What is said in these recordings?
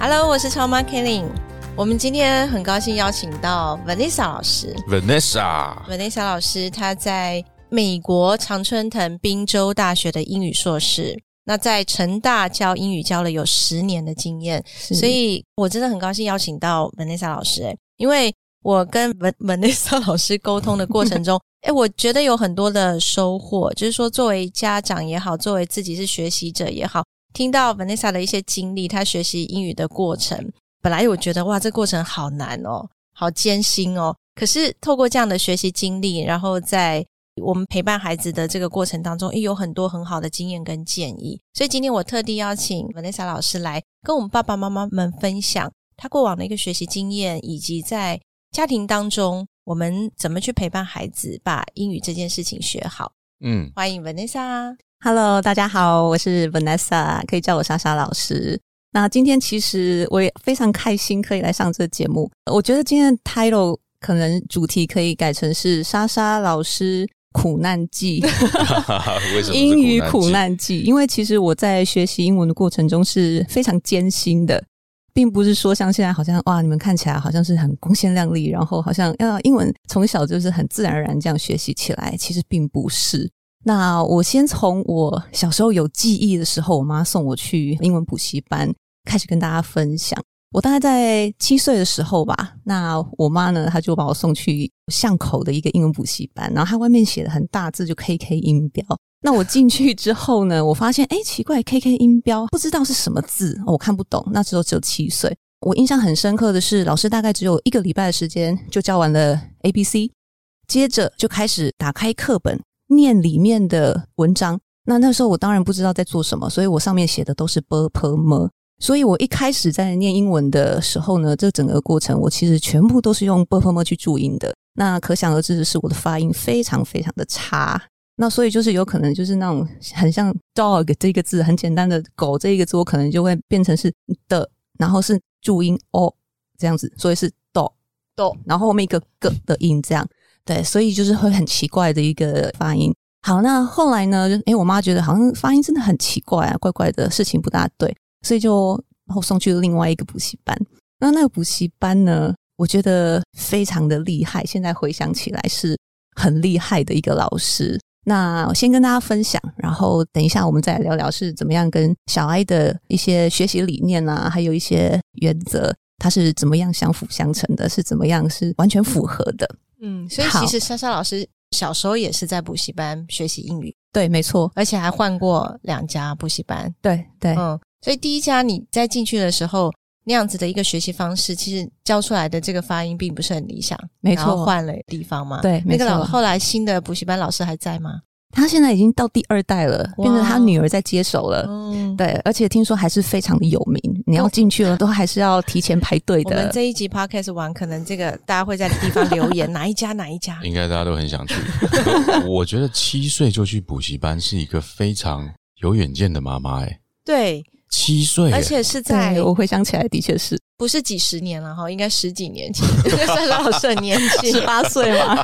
Hello，我是超妈 Kelly。我们今天很高兴邀请到 Vanessa 老师。Vanessa，Vanessa 老师，她在美国常春藤宾州大学的英语硕士。那在成大教英语教了有十年的经验，所以我真的很高兴邀请到 Vanessa 老师。哎，因为我跟 Vanessa 老师沟通的过程中，哎，我觉得有很多的收获。就是说，作为家长也好，作为自己是学习者也好。听到 Vanessa 的一些经历，她学习英语的过程，本来我觉得哇，这过程好难哦，好艰辛哦。可是透过这样的学习经历，然后在我们陪伴孩子的这个过程当中，也有很多很好的经验跟建议。所以今天我特地邀请 Vanessa 老师来跟我们爸爸妈妈们分享他过往的一个学习经验，以及在家庭当中我们怎么去陪伴孩子把英语这件事情学好。嗯，欢迎 Vanessa。Hello，大家好，我是 Vanessa，可以叫我莎莎老师。那今天其实我也非常开心可以来上这个节目。我觉得今天的 title 可能主题可以改成是莎莎老师苦难记，英语苦难记。因为其实我在学习英文的过程中是非常艰辛的，并不是说像现在好像哇，你们看起来好像是很光鲜亮丽，然后好像要英文从小就是很自然而然这样学习起来，其实并不是。那我先从我小时候有记忆的时候，我妈送我去英文补习班开始跟大家分享。我大概在七岁的时候吧，那我妈呢，她就把我送去巷口的一个英文补习班，然后它外面写的很大字，就 K K 音标。那我进去之后呢，我发现哎，奇怪，K K 音标不知道是什么字，我看不懂。那时候只有七岁，我印象很深刻的是，老师大概只有一个礼拜的时间就教完了 A B C，接着就开始打开课本。念里面的文章，那那时候我当然不知道在做什么，所以我上面写的都是 b p m，所以我一开始在念英文的时候呢，这整个过程我其实全部都是用 b p m 去注音的，那可想而知的是我的发音非常非常的差，那所以就是有可能就是那种 很像 dog 这个字很简单的狗这一个字，我可能就会变成是的，然后是注音 o 这样子，所以是 do do，然后后面一个 g 的音这样。对，所以就是会很奇怪的一个发音。好，那后来呢？诶，我妈觉得好像发音真的很奇怪啊，怪怪的，事情不大对，所以就然后送去了另外一个补习班。那那个补习班呢，我觉得非常的厉害。现在回想起来是很厉害的一个老师。那我先跟大家分享，然后等一下我们再聊聊是怎么样跟小艾的一些学习理念啊，还有一些原则，它是怎么样相辅相成的，是怎么样是完全符合的。嗯，所以其实莎莎老师小时候也是在补习班学习英语，对，没错，而且还换过两家补习班，对对，嗯，所以第一家你在进去的时候那样子的一个学习方式，其实教出来的这个发音并不是很理想，没错，换了地方嘛，对，那个老后来新的补习班老师还在吗？他现在已经到第二代了，变成他女儿在接手了。嗯，对，而且听说还是非常的有名。你要进去了，都还是要提前排队的。我们这一集 podcast 完，可能这个大家会在地方留言，哪一家哪一家？应该大家都很想去。我觉得七岁就去补习班是一个非常有远见的妈妈。哎，对。七岁，而且是在我回想起来，的确是不是几十年了哈？应该十几年前，算老师很年轻，十八岁嘛？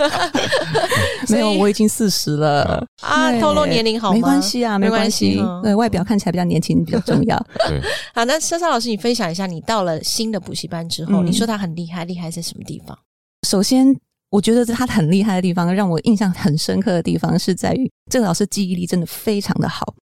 没有，我已经四十了啊！透露年龄好吗？没关系啊，没关系。对外表看起来比较年轻比较重要。对，好，那莎莎老师，你分享一下，你到了新的补习班之后，你说他很厉害，厉害在什么地方？首先，我觉得他很厉害的地方，让我印象很深刻的地方，是在于这个老师记忆力真的非常的好。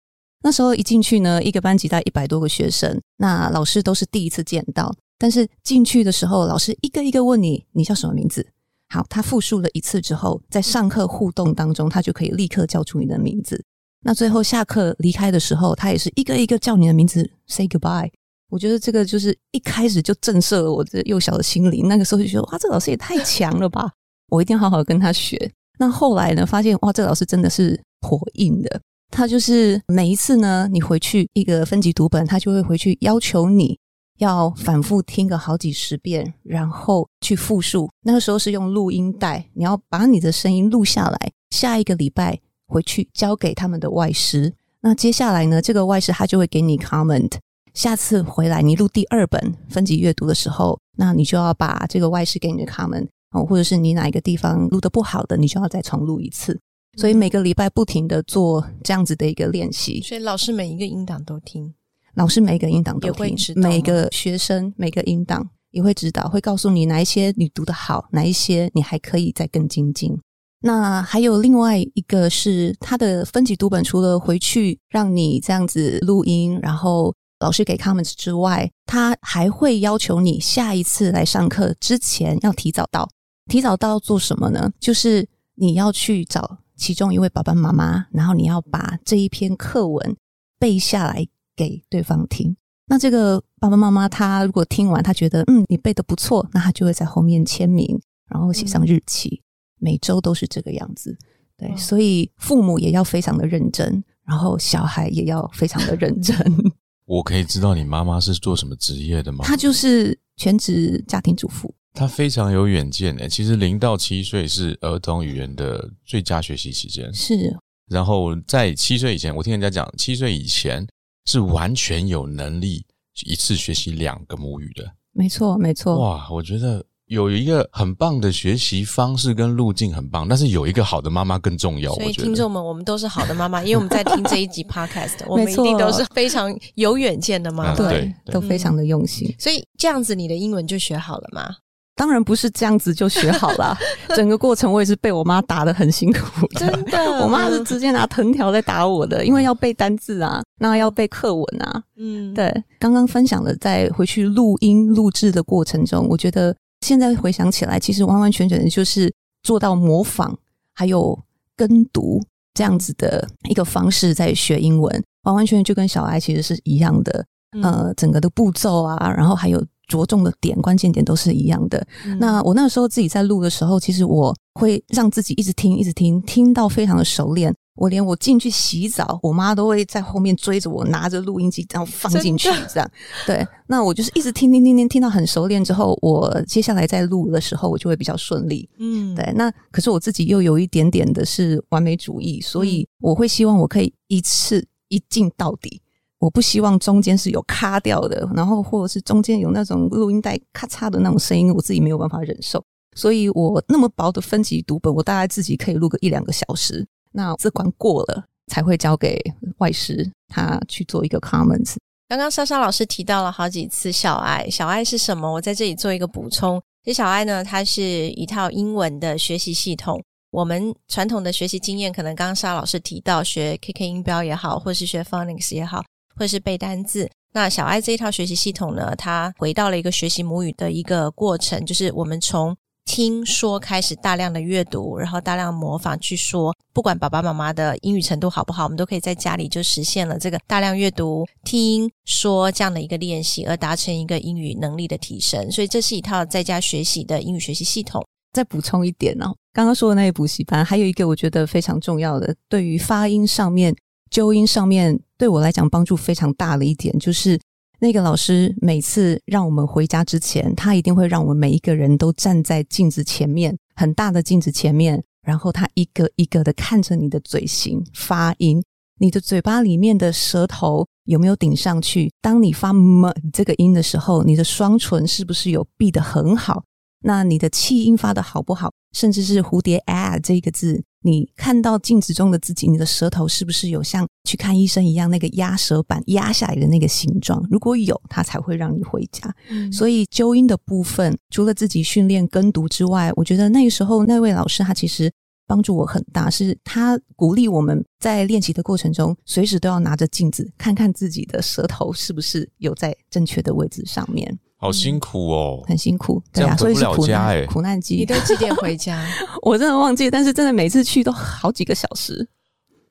那时候一进去呢，一个班级大概一百多个学生，那老师都是第一次见到。但是进去的时候，老师一个一个问你，你叫什么名字？好，他复述了一次之后，在上课互动当中，他就可以立刻叫出你的名字。那最后下课离开的时候，他也是一个一个叫你的名字，say goodbye。我觉得这个就是一开始就震慑了我这幼小的心灵。那个时候就觉得，哇，这老师也太强了吧！我一定要好好跟他学。那后来呢，发现哇，这老师真的是火硬的。他就是每一次呢，你回去一个分级读本，他就会回去要求你要反复听个好几十遍，然后去复述。那个时候是用录音带，你要把你的声音录下来，下一个礼拜回去交给他们的外师。那接下来呢，这个外师他就会给你 comment。下次回来你录第二本分级阅读的时候，那你就要把这个外师给你的 comment 哦，或者是你哪一个地方录的不好的，你就要再重录一次。所以每个礼拜不停的做这样子的一个练习。所以老师每一个音档都听。老师每个音档都听，每每个学生每个音档也会指导，会告诉你哪一些你读的好，哪一些你还可以再更精进。那还有另外一个是他的分级读本，除了回去让你这样子录音，然后老师给 comments 之外，他还会要求你下一次来上课之前要提早到。提早到做什么呢？就是你要去找其中一位爸爸妈妈，然后你要把这一篇课文背下来。给对方听，那这个爸爸妈妈他如果听完，他觉得嗯你背的不错，那他就会在后面签名，然后写上日期，每周都是这个样子。对，所以父母也要非常的认真，然后小孩也要非常的认真。我可以知道你妈妈是做什么职业的吗？她就是全职家庭主妇。她非常有远见诶。其实零到七岁是儿童语言的最佳学习期间，是。然后在七岁以前，我听人家讲，七岁以前。是完全有能力一次学习两个母语的，没错，没错。哇，我觉得有一个很棒的学习方式跟路径很棒，但是有一个好的妈妈更重要。所以听众们，我们都是好的妈妈，因为我们在听这一集 podcast，我们一定都是非常有远见的妈妈，对，都非常的用心。所以这样子，你的英文就学好了吗？当然不是这样子就学好了，整个过程我也是被我妈打的很辛苦，真的，我妈是直接拿藤条在打我的，因为要背单字啊，那要背课文啊，嗯，对。刚刚分享的在回去录音录制的过程中，我觉得现在回想起来，其实完完全全的就是做到模仿还有跟读这样子的一个方式在学英文，完完全全就跟小爱其实是一样的，呃，整个的步骤啊，然后还有。着重的点、关键点都是一样的。那我那个时候自己在录的时候，其实我会让自己一直听、一直听，听到非常的熟练。我连我进去洗澡，我妈都会在后面追着我，拿着录音机然后放进去，这样。对，那我就是一直听、听、听、听，听到很熟练之后，我接下来在录的时候，我就会比较顺利。嗯，对。那可是我自己又有一点点的是完美主义，所以我会希望我可以一次一进到底。我不希望中间是有卡掉的，然后或者是中间有那种录音带咔嚓的那种声音，我自己没有办法忍受。所以我那么薄的分级读本，我大概自己可以录个一两个小时。那这关过了，才会交给外师他去做一个 comments。刚刚莎莎老师提到了好几次小爱，小爱是什么？我在这里做一个补充。其实小爱呢，它是一套英文的学习系统。我们传统的学习经验，可能刚刚莎老师提到学 KK 音标也好，或是学 phonics 也好。或是背单字，那小爱这一套学习系统呢？它回到了一个学习母语的一个过程，就是我们从听说开始，大量的阅读，然后大量模仿去说。不管爸爸妈妈的英语程度好不好，我们都可以在家里就实现了这个大量阅读、听说这样的一个练习，而达成一个英语能力的提升。所以这是一套在家学习的英语学习系统。再补充一点呢，刚刚说的那些补习班，还有一个我觉得非常重要的，对于发音上面。纠音上面对我来讲帮助非常大的一点，就是那个老师每次让我们回家之前，他一定会让我们每一个人都站在镜子前面，很大的镜子前面，然后他一个一个的看着你的嘴型发音，你的嘴巴里面的舌头有没有顶上去？当你发 m 这个音的时候，你的双唇是不是有闭得很好？那你的气音发的好不好？甚至是蝴蝶 a 这个字。你看到镜子中的自己，你的舌头是不是有像去看医生一样那个压舌板压下来的那个形状？如果有，它才会让你回家。所以纠音的部分，除了自己训练跟读之外，我觉得那个时候那位老师他其实帮助我很大，是他鼓励我们在练习的过程中，随时都要拿着镜子看看自己的舌头是不是有在正确的位置上面。好辛苦哦，很辛苦，对啊，所以是苦难苦难期。你都几点回家？我真的忘记，但是真的每次去都好几个小时。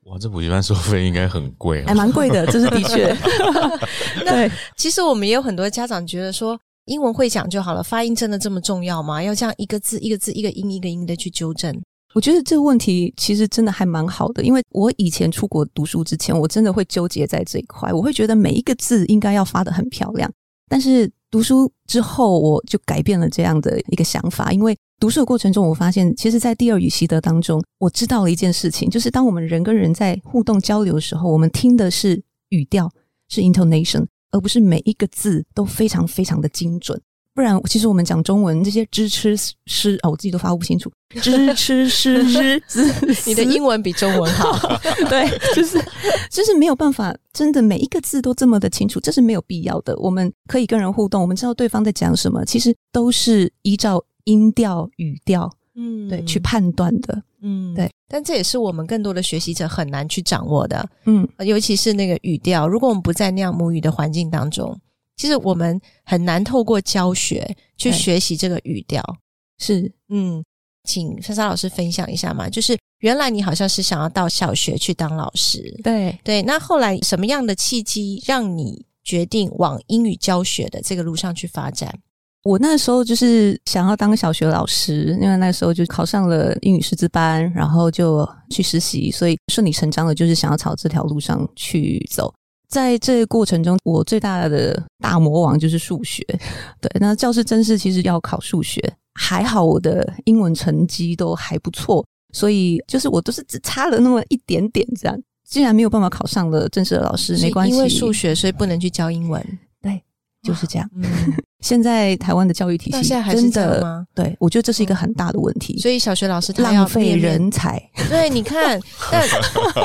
哇，这补习班收费应该很贵，还蛮贵的，这是的确。对，其实我们也有很多家长觉得说，英文会讲就好了，发音真的这么重要吗？要这样一个字一个字、一个音一个音的去纠正？我觉得这个问题其实真的还蛮好的，因为我以前出国读书之前，我真的会纠结在这一块，我会觉得每一个字应该要发的很漂亮。但是读书之后，我就改变了这样的一个想法，因为读书的过程中，我发现，其实，在第二语习得当中，我知道了一件事情，就是当我们人跟人在互动交流的时候，我们听的是语调，是 intonation，而不是每一个字都非常非常的精准。不然，其实我们讲中文这些支吃诗啊，我自己都发不清楚。支吃诗诗，你的英文比中文好。对，就是就是没有办法，真的每一个字都这么的清楚，这是没有必要的。我们可以跟人互动，我们知道对方在讲什么，其实都是依照音调、语调，嗯，对，去判断的。嗯，对。但这也是我们更多的学习者很难去掌握的。嗯，尤其是那个语调，如果我们不在那样母语的环境当中。其实我们很难透过教学去学习这个语调，是嗯，请莎莎老师分享一下嘛。就是原来你好像是想要到小学去当老师，对对。那后来什么样的契机让你决定往英语教学的这个路上去发展？我那时候就是想要当小学老师，因为那时候就考上了英语师资班，然后就去实习，所以顺理成章的就是想要朝这条路上去走。在这个过程中，我最大的大魔王就是数学。对，那教师真试其实要考数学，还好我的英文成绩都还不错，所以就是我都是只差了那么一点点这样。既然没有办法考上了正式的老师，没关系，因为数学所以不能去教英文。对，就是这样。现在台湾的教育体系真的吗？对，我觉得这是一个很大的问题。所以小学老师浪费人才。对，你看，但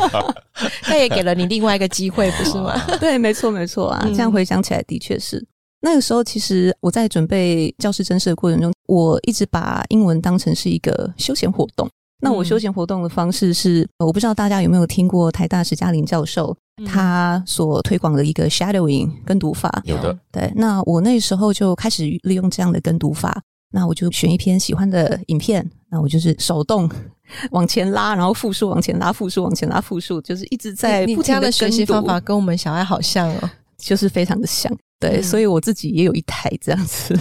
他也给了你另外一个机会，不是吗？对，没错，没错啊。这样回想起来，的确是那个时候。其实我在准备教师真试的过程中，我一直把英文当成是一个休闲活动。那我休闲活动的方式是，我不知道大家有没有听过台大史嘉玲教授他所推广的一个 shadowing 跟读法。有的，对。那我那时候就开始利用这样的跟读法，那我就选一篇喜欢的影片，那我就是手动往前拉，然后复述往前拉，复述往前拉，复述，就是一直在不停的学习方法，跟我们小爱好像哦，就是非常的像。对，所以我自己也有一台这样子。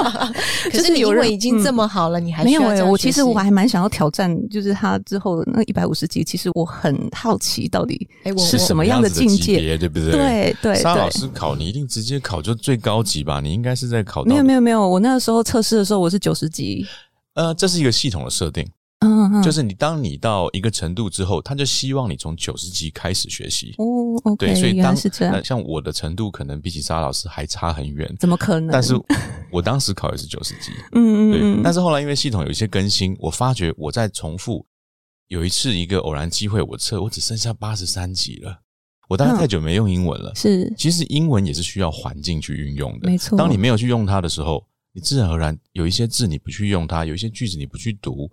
可是你英文已经这么好了，你还没有哎？我其实我还蛮想要挑战，就是他之后那一百五十集，其实我很好奇到底是什么样的境界，对不对？对对。沙老师考你一定直接考就最高级吧？你应该是在考没有没有没有，我那个时候测试的时候我是九十级。呃，这是一个系统的设定。嗯，就是你当你到一个程度之后，他就希望你从九十级开始学习。哦，对，所以当是这样，像我的程度可能比起沙老师还差很远。怎么可能？但是我当时考的是九十级。嗯嗯对。但是后来因为系统有一些更新，我发觉我在重复有一次一个偶然机会，我测我只剩下八十三级了。我当然太久没用英文了。是，其实英文也是需要环境去运用的。没错。当你没有去用它的时候，你自然而然有一些字你不去用它，有一些句子你不去读。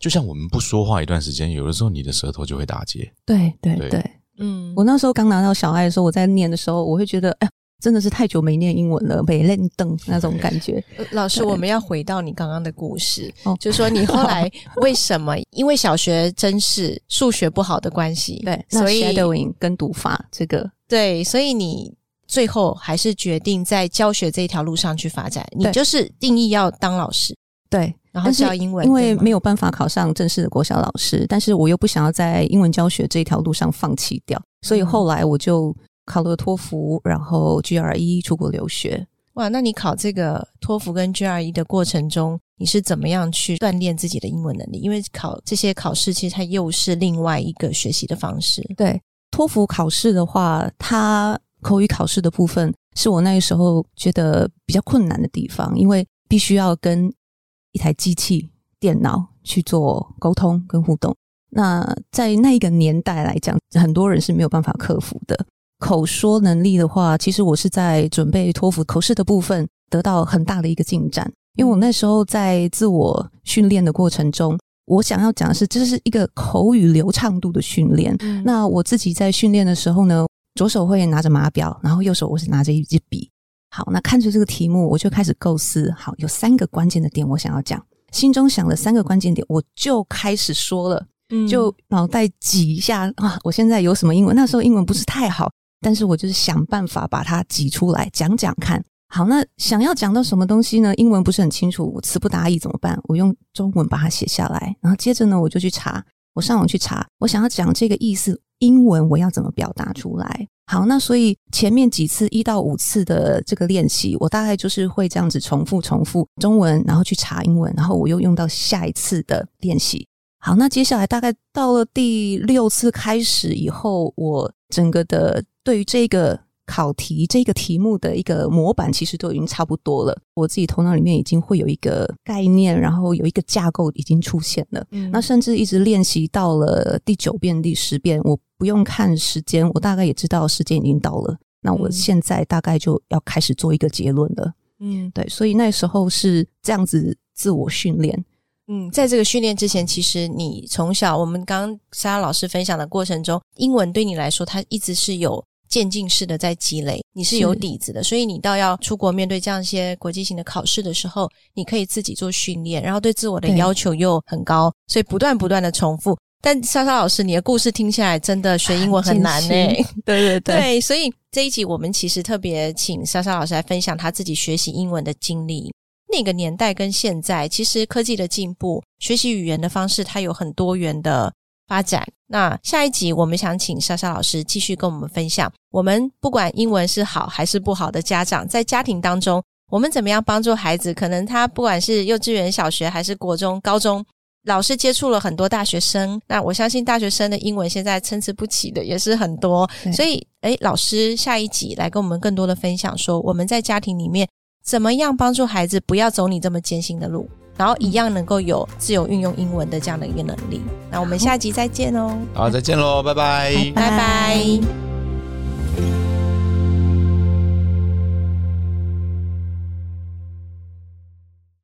就像我们不说话一段时间，有的时候你的舌头就会打结。对对对，嗯，我那时候刚拿到小爱的时候，我在念的时候，我会觉得，哎，真的是太久没念英文了，没认凳那种感觉。老师，我们要回到你刚刚的故事，就说你后来为什么？因为小学真是数学不好的关系，对，所以 shadowing 跟读法这个，对，所以你最后还是决定在教学这一条路上去发展。你就是定义要当老师，对。然后教英文，因为没有办法考上正式的国小老师，但是我又不想要在英文教学这条路上放弃掉，所以后来我就考了托福，然后 GRE 出国留学。哇，那你考这个托福跟 GRE 的过程中，你是怎么样去锻炼自己的英文能力？因为考这些考试，其实它又是另外一个学习的方式。对，托福考试的话，它口语考试的部分是我那个时候觉得比较困难的地方，因为必须要跟一台机器、电脑去做沟通跟互动，那在那一个年代来讲，很多人是没有办法克服的。口说能力的话，其实我是在准备托福口试的部分得到很大的一个进展，因为我那时候在自我训练的过程中，我想要讲的是，这是一个口语流畅度的训练。那我自己在训练的时候呢，左手会拿着码表，然后右手我是拿着一支笔。好，那看着这个题目，我就开始构思。好，有三个关键的点，我想要讲。心中想了三个关键点，我就开始说了。嗯，就脑袋挤一下啊！我现在有什么英文？那时候英文不是太好，但是我就是想办法把它挤出来讲讲看。好，那想要讲到什么东西呢？英文不是很清楚，我词不达意怎么办？我用中文把它写下来，然后接着呢，我就去查。我上网去查，我想要讲这个意思，英文我要怎么表达出来？好，那所以前面几次一到五次的这个练习，我大概就是会这样子重复重复中文，然后去查英文，然后我又用到下一次的练习。好，那接下来大概到了第六次开始以后，我整个的对于这个。考题这个题目的一个模板其实都已经差不多了，我自己头脑里面已经会有一个概念，然后有一个架构已经出现了。嗯，那甚至一直练习到了第九遍、第十遍，我不用看时间，我大概也知道时间已经到了。那我现在大概就要开始做一个结论了。嗯，对，所以那时候是这样子自我训练。嗯，在这个训练之前，其实你从小我们刚刚莎老师分享的过程中，英文对你来说，它一直是有。渐进式的在积累，你是有底子的，所以你到要出国面对这样一些国际性的考试的时候，你可以自己做训练，然后对自我的要求又很高，所以不断不断的重复。但莎莎老师，你的故事听起来真的学英文很难呢。对对对，所以这一集我们其实特别请莎莎老师来分享他自己学习英文的经历。那个年代跟现在，其实科技的进步，学习语言的方式，它有很多元的。发展。那下一集，我们想请莎莎老师继续跟我们分享，我们不管英文是好还是不好的家长，在家庭当中，我们怎么样帮助孩子？可能他不管是幼稚园、小学还是国中、高中，老师接触了很多大学生。那我相信大学生的英文现在参差不齐的也是很多。所以，诶，老师下一集来跟我们更多的分享，说我们在家庭里面怎么样帮助孩子，不要走你这么艰辛的路。然后一样能够有自由运用英文的这样的一个能力。那我们下集再见哦！好，再见喽，拜拜，拜拜。